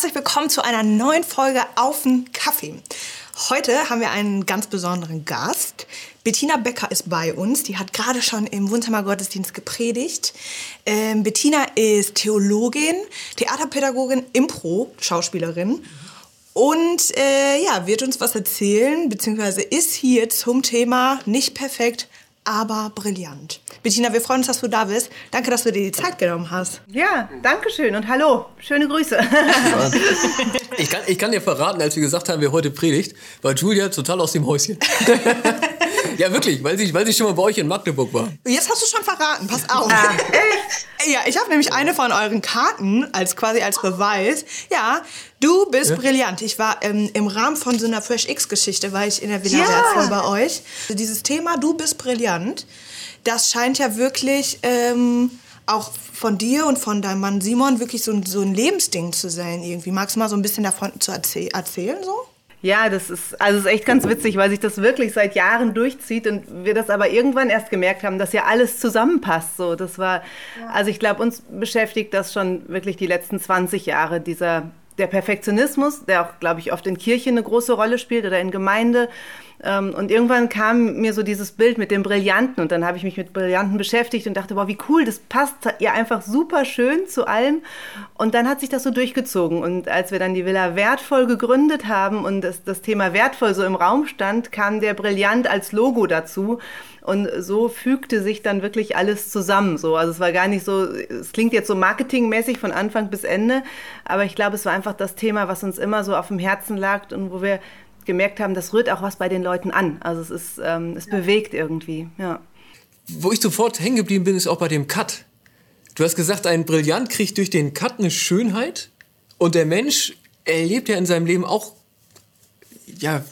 herzlich willkommen zu einer neuen Folge Auf den Kaffee. Heute haben wir einen ganz besonderen Gast. Bettina Becker ist bei uns. Die hat gerade schon im Wohnzimmergottesdienst gepredigt. Ähm, Bettina ist Theologin, Theaterpädagogin, Impro-Schauspielerin. Und äh, ja, wird uns was erzählen, beziehungsweise ist hier zum Thema nicht perfekt, aber brillant. Bettina, wir freuen uns, dass du da bist. Danke, dass du dir die Zeit genommen hast. Ja, danke schön und hallo. Schöne Grüße. Ich kann, ich kann dir verraten, als wir gesagt haben, wer heute predigt, war Julia total aus dem Häuschen. ja, wirklich, weil sie, weil sie schon mal bei euch in Magdeburg war. Jetzt hast du schon verraten, pass auf. Ah, echt? Ja, ich habe nämlich eine von euren Karten als quasi als Beweis. Ja, du bist ja? brillant. Ich war ähm, im Rahmen von so einer Fresh X-Geschichte, war ich in der Villa ja. bei euch. Also dieses Thema, du bist brillant das scheint ja wirklich ähm, auch von dir und von deinem Mann Simon wirklich so, so ein Lebensding zu sein irgendwie. Magst du mal so ein bisschen davon zu erzäh erzählen so? Ja, das ist, also ist echt ganz witzig, weil sich das wirklich seit Jahren durchzieht und wir das aber irgendwann erst gemerkt haben, dass ja alles zusammenpasst. So, das war, ja. also ich glaube, uns beschäftigt das schon wirklich die letzten 20 Jahre, dieser, der Perfektionismus, der auch, glaube ich, oft in Kirche eine große Rolle spielt oder in Gemeinde und irgendwann kam mir so dieses Bild mit dem Brillanten und dann habe ich mich mit Brillanten beschäftigt und dachte, boah, wie cool, das passt ja einfach super schön zu allem. Und dann hat sich das so durchgezogen. Und als wir dann die Villa Wertvoll gegründet haben und das, das Thema Wertvoll so im Raum stand, kam der Brillant als Logo dazu. Und so fügte sich dann wirklich alles zusammen. So. Also es war gar nicht so, es klingt jetzt so marketingmäßig von Anfang bis Ende, aber ich glaube, es war einfach das Thema, was uns immer so auf dem Herzen lag und wo wir gemerkt haben, das rührt auch was bei den Leuten an. Also es ist, ähm, es ja. bewegt irgendwie, ja. Wo ich sofort hängen geblieben bin, ist auch bei dem Cut. Du hast gesagt, ein Brillant kriegt durch den Cut eine Schönheit und der Mensch erlebt ja in seinem Leben auch, ja,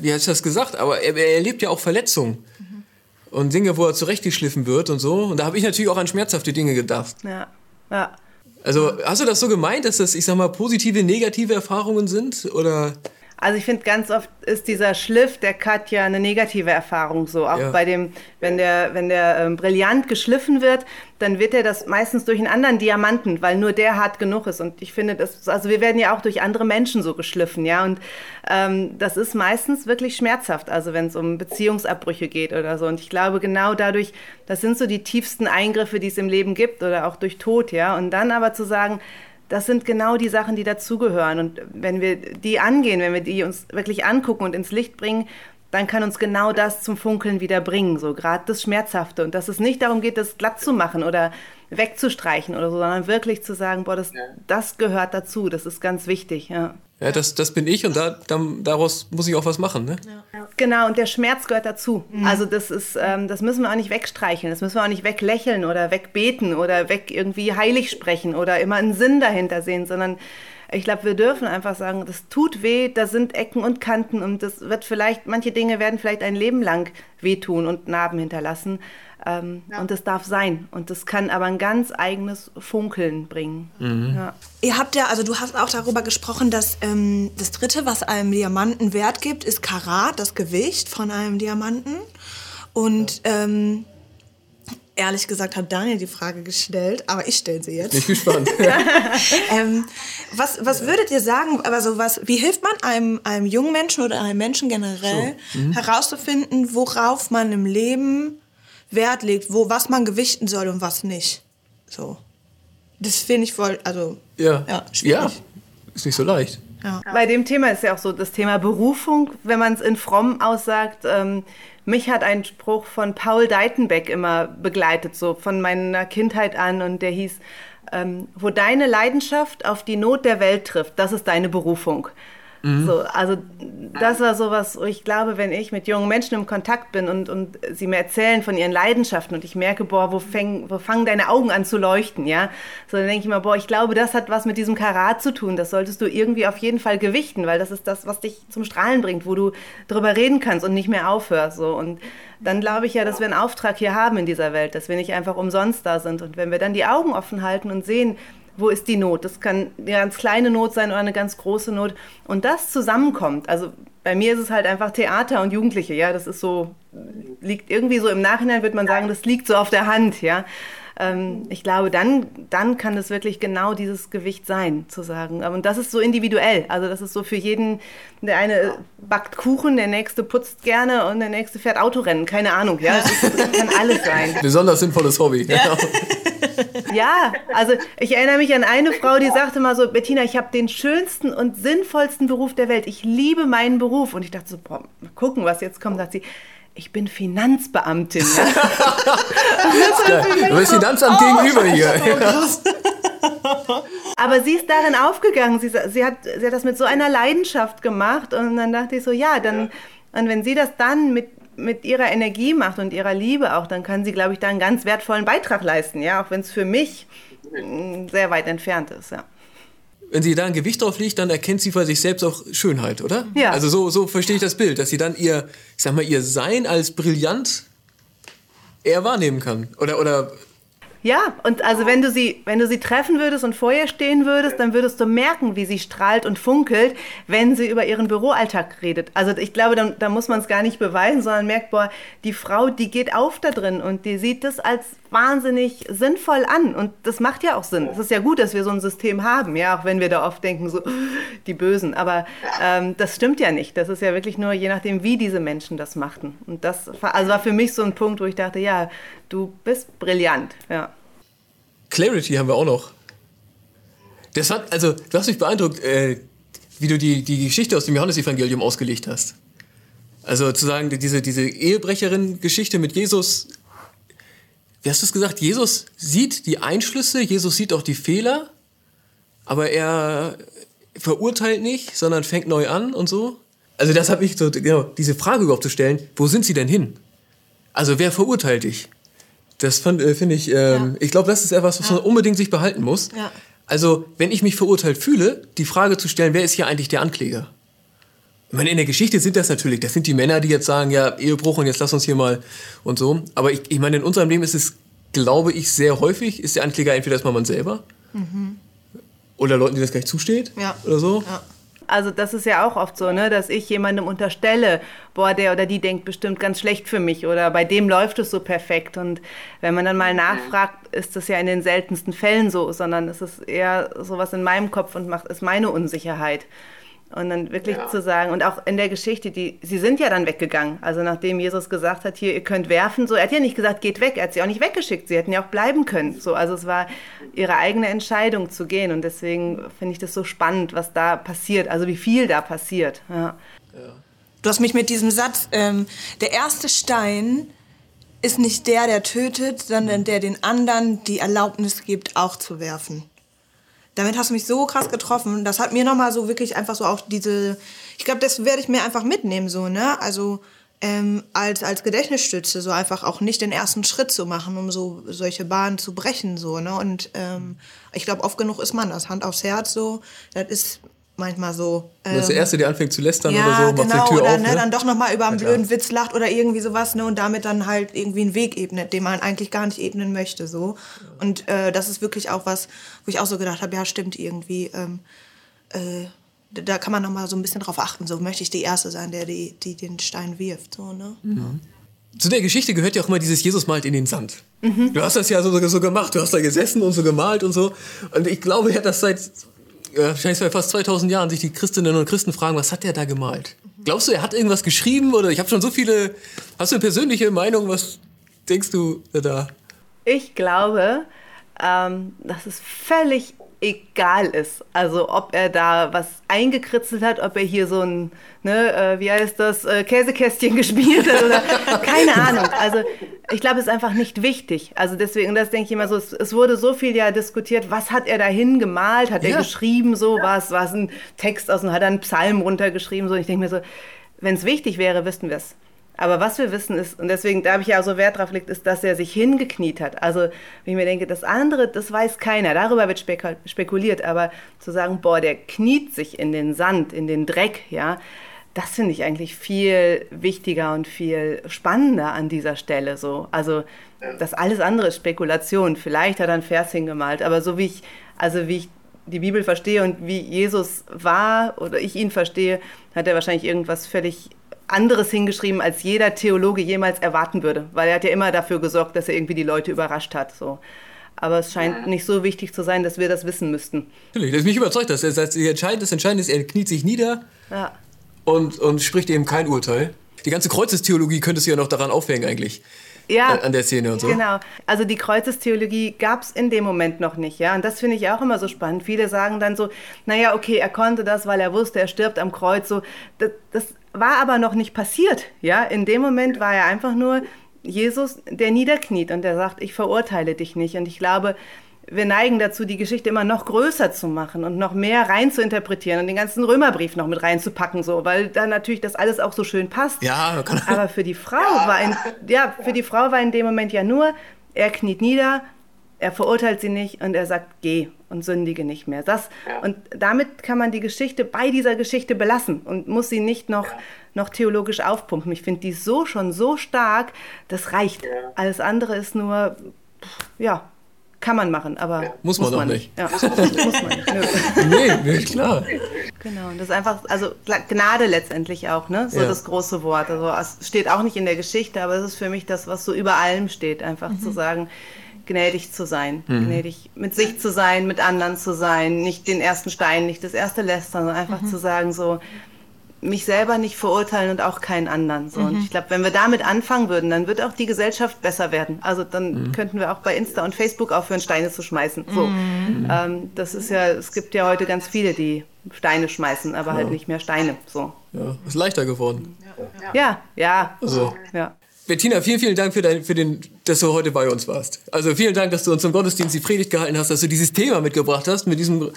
wie hast du das gesagt, aber er, er erlebt ja auch Verletzungen. Mhm. Und Dinge, wo er zurechtgeschliffen wird und so. Und da habe ich natürlich auch an schmerzhafte Dinge gedacht. Ja, ja. Also hast du das so gemeint, dass das, ich sag mal, positive, negative Erfahrungen sind? Oder? Also ich finde, ganz oft ist dieser Schliff der Cut ja eine negative Erfahrung so. Auch ja. bei dem, wenn der, wenn der ähm, brillant geschliffen wird, dann wird er das meistens durch einen anderen Diamanten, weil nur der hart genug ist. Und ich finde, das, also wir werden ja auch durch andere Menschen so geschliffen, ja. Und ähm, das ist meistens wirklich schmerzhaft, also wenn es um Beziehungsabbrüche geht oder so. Und ich glaube, genau dadurch, das sind so die tiefsten Eingriffe, die es im Leben gibt oder auch durch Tod, ja. Und dann aber zu sagen, das sind genau die Sachen, die dazugehören. Und wenn wir die angehen, wenn wir die uns wirklich angucken und ins Licht bringen, dann kann uns genau das zum Funkeln wieder bringen, so gerade das Schmerzhafte. Und dass es nicht darum geht, das glatt zu machen oder wegzustreichen oder so, sondern wirklich zu sagen, boah, das, das gehört dazu, das ist ganz wichtig. Ja. Ja, das, das bin ich und da, dann, daraus muss ich auch was machen. Ne? Ja. Genau, und der Schmerz gehört dazu. Mhm. Also das ist, ähm, das müssen wir auch nicht wegstreicheln, das müssen wir auch nicht weglächeln oder wegbeten oder weg irgendwie heilig sprechen oder immer einen Sinn dahinter sehen, sondern ich glaube, wir dürfen einfach sagen, das tut weh, da sind Ecken und Kanten und das wird vielleicht, manche Dinge werden vielleicht ein Leben lang wehtun und Narben hinterlassen. Ähm, ja. Und das darf sein. Und das kann aber ein ganz eigenes Funkeln bringen. Mhm. Ja. Ihr habt ja, also du hast auch darüber gesprochen, dass ähm, das Dritte, was einem Diamanten Wert gibt, ist Karat, das Gewicht von einem Diamanten. Und ähm, ehrlich gesagt hat Daniel die Frage gestellt, aber ich stelle sie jetzt. Ich bin gespannt. ähm, was, was würdet ihr sagen, also was, wie hilft man einem, einem jungen Menschen oder einem Menschen generell so. mhm. herauszufinden, worauf man im Leben Wert legt, wo, was man gewichten soll und was nicht. So. Das finde ich voll, also, ja, ja, ja, ist nicht so leicht. Ja. Bei dem Thema ist ja auch so das Thema Berufung, wenn man es in fromm aussagt. Ähm, mich hat ein Spruch von Paul Deitenbeck immer begleitet, so von meiner Kindheit an, und der hieß, ähm, wo deine Leidenschaft auf die Not der Welt trifft, das ist deine Berufung. Mhm. So, also das war sowas, ich glaube, wenn ich mit jungen Menschen im Kontakt bin und, und sie mir erzählen von ihren Leidenschaften und ich merke, boah, wo, fäng, wo fangen deine Augen an zu leuchten, ja, so dann denke ich immer, boah, ich glaube, das hat was mit diesem Karat zu tun. Das solltest du irgendwie auf jeden Fall gewichten, weil das ist das, was dich zum Strahlen bringt, wo du drüber reden kannst und nicht mehr aufhörst. So. Und dann glaube ich ja, dass wir einen Auftrag hier haben in dieser Welt, dass wir nicht einfach umsonst da sind. Und wenn wir dann die Augen offen halten und sehen, wo ist die Not? Das kann eine ganz kleine Not sein oder eine ganz große Not. Und das zusammenkommt. Also bei mir ist es halt einfach Theater und Jugendliche, ja. Das ist so, liegt irgendwie so im Nachhinein, würde man sagen, das liegt so auf der Hand, ja. ähm, ich glaube, dann, dann kann es wirklich genau dieses Gewicht sein, zu sagen. Und das ist so individuell. Also das ist so für jeden, der eine backt Kuchen, der nächste putzt gerne und der nächste fährt Autorennen. Keine Ahnung, ja. Das, ist, das kann alles sein. Besonders sinnvolles Hobby. Ja. ja, also ich erinnere mich an eine Frau, die sagte mal so, Bettina, ich habe den schönsten und sinnvollsten Beruf der Welt. Ich liebe meinen Beruf. Und ich dachte so, boah, mal gucken, was jetzt kommt. Sagt sie, ich bin Finanzbeamtin. Ja. du bist Finanzamt oh, gegenüber hier. Aber sie ist darin aufgegangen. Sie, sie, hat, sie hat das mit so einer Leidenschaft gemacht. Und dann dachte ich so, ja, dann, und wenn sie das dann mit, mit ihrer Energie macht und ihrer Liebe auch, dann kann sie, glaube ich, da einen ganz wertvollen Beitrag leisten. Ja, auch wenn es für mich mm, sehr weit entfernt ist. Ja wenn sie da ein Gewicht drauf legt, dann erkennt sie bei sich selbst auch Schönheit, oder? Ja. Also so, so verstehe ich das Bild, dass sie dann ihr, ich sag mal, ihr Sein als brillant eher wahrnehmen kann. Oder, oder ja, und also wenn du sie, wenn du sie treffen würdest und vor ihr stehen würdest, dann würdest du merken, wie sie strahlt und funkelt, wenn sie über ihren Büroalltag redet. Also ich glaube, da, da muss man es gar nicht beweisen, sondern merkt, boah, die Frau, die geht auf da drin und die sieht das als wahnsinnig sinnvoll an. Und das macht ja auch Sinn. Es ist ja gut, dass wir so ein System haben, ja, auch wenn wir da oft denken, so die Bösen. Aber ähm, das stimmt ja nicht. Das ist ja wirklich nur je nachdem, wie diese Menschen das machten. Und das also war für mich so ein Punkt, wo ich dachte, ja, du bist brillant. Ja. Clarity haben wir auch noch. Das hat, also, du hast mich beeindruckt, äh, wie du die, die Geschichte aus dem Johannesevangelium ausgelegt hast. Also zu sagen, diese, diese Ehebrecherin-Geschichte mit Jesus, wie hast du es gesagt? Jesus sieht die Einschlüsse, Jesus sieht auch die Fehler, aber er verurteilt nicht, sondern fängt neu an und so. Also das hat mich so, genau, diese Frage überhaupt zu stellen, wo sind sie denn hin? Also wer verurteilt dich? Das äh, finde ich, ähm, ja. ich glaube, das ist etwas, was ja. man unbedingt sich behalten muss. Ja. Also, wenn ich mich verurteilt fühle, die Frage zu stellen, wer ist hier eigentlich der Ankläger? Ich meine, in der Geschichte sind das natürlich, das sind die Männer, die jetzt sagen, ja, Ehebruch und jetzt lass uns hier mal und so. Aber ich, ich meine, in unserem Leben ist es, glaube ich, sehr häufig, ist der Ankläger entweder erstmal man selber mhm. oder Leuten, denen das gar nicht zusteht ja. oder so. Ja. Also das ist ja auch oft so, ne, dass ich jemandem unterstelle, boah, der oder die denkt bestimmt ganz schlecht für mich oder bei dem läuft es so perfekt. Und wenn man dann mal nachfragt, ist das ja in den seltensten Fällen so, sondern es ist eher sowas in meinem Kopf und macht ist meine Unsicherheit. Und dann wirklich ja. zu sagen, und auch in der Geschichte, die, sie sind ja dann weggegangen. Also nachdem Jesus gesagt hat, hier, ihr könnt werfen, so, er hat ja nicht gesagt, geht weg, er hat sie auch nicht weggeschickt, sie hätten ja auch bleiben können. So, also es war ihre eigene Entscheidung zu gehen. Und deswegen finde ich das so spannend, was da passiert, also wie viel da passiert. Ja. ja. Du hast mich mit diesem Satz, ähm, der erste Stein ist nicht der, der tötet, sondern der den anderen die Erlaubnis gibt, auch zu werfen damit hast du mich so krass getroffen. Das hat mir nochmal so wirklich einfach so auch diese, ich glaube, das werde ich mir einfach mitnehmen, so, ne? Also, ähm, als, als Gedächtnisstütze, so einfach auch nicht den ersten Schritt zu machen, um so solche Bahnen zu brechen, so, ne? Und ähm, ich glaube, oft genug ist man das, Hand aufs Herz, so. Das ist manchmal so. Ähm, das ist der Erste, der anfängt zu lästern ja, oder so, macht genau, die Tür oder, auf. Ne, ne? dann doch nochmal über einen ja, blöden Witz lacht oder irgendwie sowas, ne? Und damit dann halt irgendwie einen Weg ebnet, den man eigentlich gar nicht ebnen möchte, so. Und äh, das ist wirklich auch was, wo ich auch so gedacht habe, ja, stimmt irgendwie. Ähm, äh, da kann man nochmal so ein bisschen drauf achten, so möchte ich die Erste sein, der die, die den Stein wirft, so, ne? Mhm. Zu der Geschichte gehört ja auch immer dieses Jesus malt in den Sand. Mhm. Du hast das ja so, so gemacht, du hast da gesessen und so gemalt und so. Und ich glaube, er hat das seit wahrscheinlich seit fast 2000 Jahren sich die Christinnen und Christen fragen, was hat der da gemalt? Glaubst du, er hat irgendwas geschrieben oder ich habe schon so viele. Hast du eine persönliche Meinung? Was denkst du da? Ich glaube, ähm, dass es völlig egal ist. Also ob er da was eingekritzelt hat, ob er hier so ein, ne, äh, wie heißt das, äh, Käsekästchen gespielt hat oder keine Ahnung. Also ich glaube, es ist einfach nicht wichtig. Also deswegen, das denke ich immer so, es, es, wurde so viel ja diskutiert, was hat er dahin gemalt, hat ja. er geschrieben, so was, was ein Text aus, hat er einen Psalm runtergeschrieben, so. Ich denke mir so, wenn es wichtig wäre, wüssten wir es. Aber was wir wissen ist, und deswegen, da habe ich ja auch so Wert drauf gelegt, ist, dass er sich hingekniet hat. Also, wenn ich mir denke, das andere, das weiß keiner, darüber wird spekuliert, aber zu sagen, boah, der kniet sich in den Sand, in den Dreck, ja, das finde ich eigentlich viel wichtiger und viel spannender an dieser Stelle so. Also das alles andere ist Spekulation. Vielleicht hat er einen Vers hingemalt, aber so wie ich, also wie ich die Bibel verstehe und wie Jesus war oder ich ihn verstehe, hat er wahrscheinlich irgendwas völlig anderes hingeschrieben, als jeder Theologe jemals erwarten würde, weil er hat ja immer dafür gesorgt, dass er irgendwie die Leute überrascht hat. So. Aber es scheint nicht so wichtig zu sein, dass wir das wissen müssten. Natürlich, das mich überzeugt das. Das, Entscheidende, das Entscheidende ist, er kniet sich nieder ja. und, und spricht eben kein Urteil. Die ganze Kreuzestheologie könnte sich ja noch daran aufhängen eigentlich ja, an der Szene und so. Genau. Also die Kreuzestheologie gab es in dem Moment noch nicht, ja. Und das finde ich auch immer so spannend. Viele sagen dann so, naja, okay, er konnte das, weil er wusste, er stirbt am Kreuz. So, das, das war aber noch nicht passiert, ja. In dem Moment war er einfach nur Jesus, der niederkniet und der sagt, ich verurteile dich nicht. Und ich glaube, wir neigen dazu, die Geschichte immer noch größer zu machen und noch mehr rein zu interpretieren und den ganzen Römerbrief noch mit reinzupacken, so, weil da natürlich das alles auch so schön passt. Ja, Aber für die Frau ja. war in, ja, für die Frau war in dem Moment ja nur, er kniet nieder, er verurteilt sie nicht und er sagt, geh und sündige nicht mehr. Das, ja. Und damit kann man die Geschichte bei dieser Geschichte belassen und muss sie nicht noch, ja. noch theologisch aufpumpen. Ich finde die so schon so stark, das reicht. Alles andere ist nur, ja, kann man machen, aber ja. muss, man, muss man nicht. Ja. muss man nicht. nee, klar. Genau, und das ist einfach, also Gnade letztendlich auch, ne? So ja. das große Wort. Also es steht auch nicht in der Geschichte, aber es ist für mich das, was so über allem steht, einfach mhm. zu sagen, gnädig zu sein, mhm. gnädig mit sich zu sein, mit anderen zu sein, nicht den ersten Stein, nicht das erste Lästern, sondern einfach mhm. zu sagen, so, mich selber nicht verurteilen und auch keinen anderen. So. Mhm. Und ich glaube, wenn wir damit anfangen würden, dann wird auch die Gesellschaft besser werden. Also dann mhm. könnten wir auch bei Insta und Facebook aufhören, Steine zu schmeißen. So. Mhm. Ähm, das ist ja, es gibt ja heute ganz viele, die Steine schmeißen, aber halt ja. halt nicht mehr Steine. So. Ja, ist leichter geworden. Ja, ja. Also. ja. Bettina, vielen, vielen Dank für, dein, für den, dass du heute bei uns warst. Also vielen Dank, dass du uns zum Gottesdienst die Predigt gehalten hast, dass du dieses Thema mitgebracht hast, mit diesem,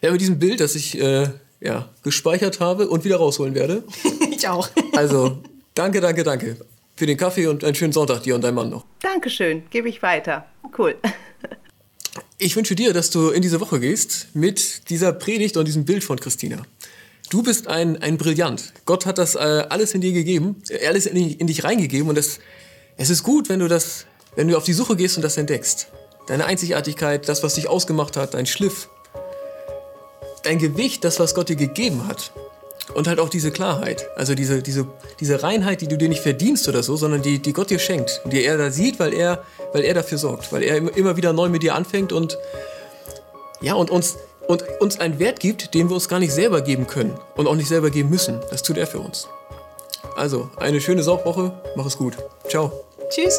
ja, mit diesem Bild, das ich äh, ja, gespeichert habe und wieder rausholen werde. ich auch. Also, danke, danke, danke. Für den Kaffee und einen schönen Sonntag dir und deinem Mann noch. Dankeschön, gebe ich weiter. Cool. Ich wünsche dir, dass du in diese Woche gehst mit dieser Predigt und diesem Bild von Christina. Du bist ein, ein Brillant. Gott hat das äh, alles in dir gegeben, äh, alles in, in dich reingegeben und es, es ist gut, wenn du das, wenn du auf die Suche gehst und das entdeckst. Deine Einzigartigkeit, das, was dich ausgemacht hat, dein Schliff, dein Gewicht, das, was Gott dir gegeben hat. Und halt auch diese Klarheit, also diese, diese, diese Reinheit, die du dir nicht verdienst oder so, sondern die, die Gott dir schenkt, die er da sieht, weil er, weil er dafür sorgt, weil er immer wieder neu mit dir anfängt und ja, und uns, und uns einen Wert gibt, den wir uns gar nicht selber geben können und auch nicht selber geben müssen. Das tut er für uns. Also, eine schöne Saugwoche, mach es gut. Ciao. Tschüss.